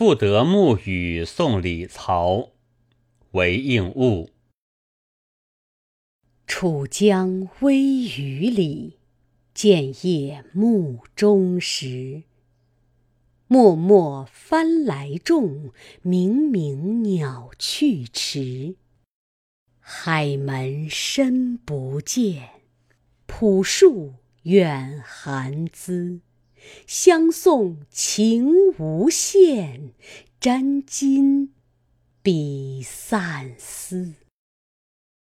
复得暮雨送李曹，为应物。楚江微雨里，建业暮中时。漠漠帆来众，冥冥鸟去迟。海门深不见，浦树远寒滋。相送情无限，沾巾比散丝。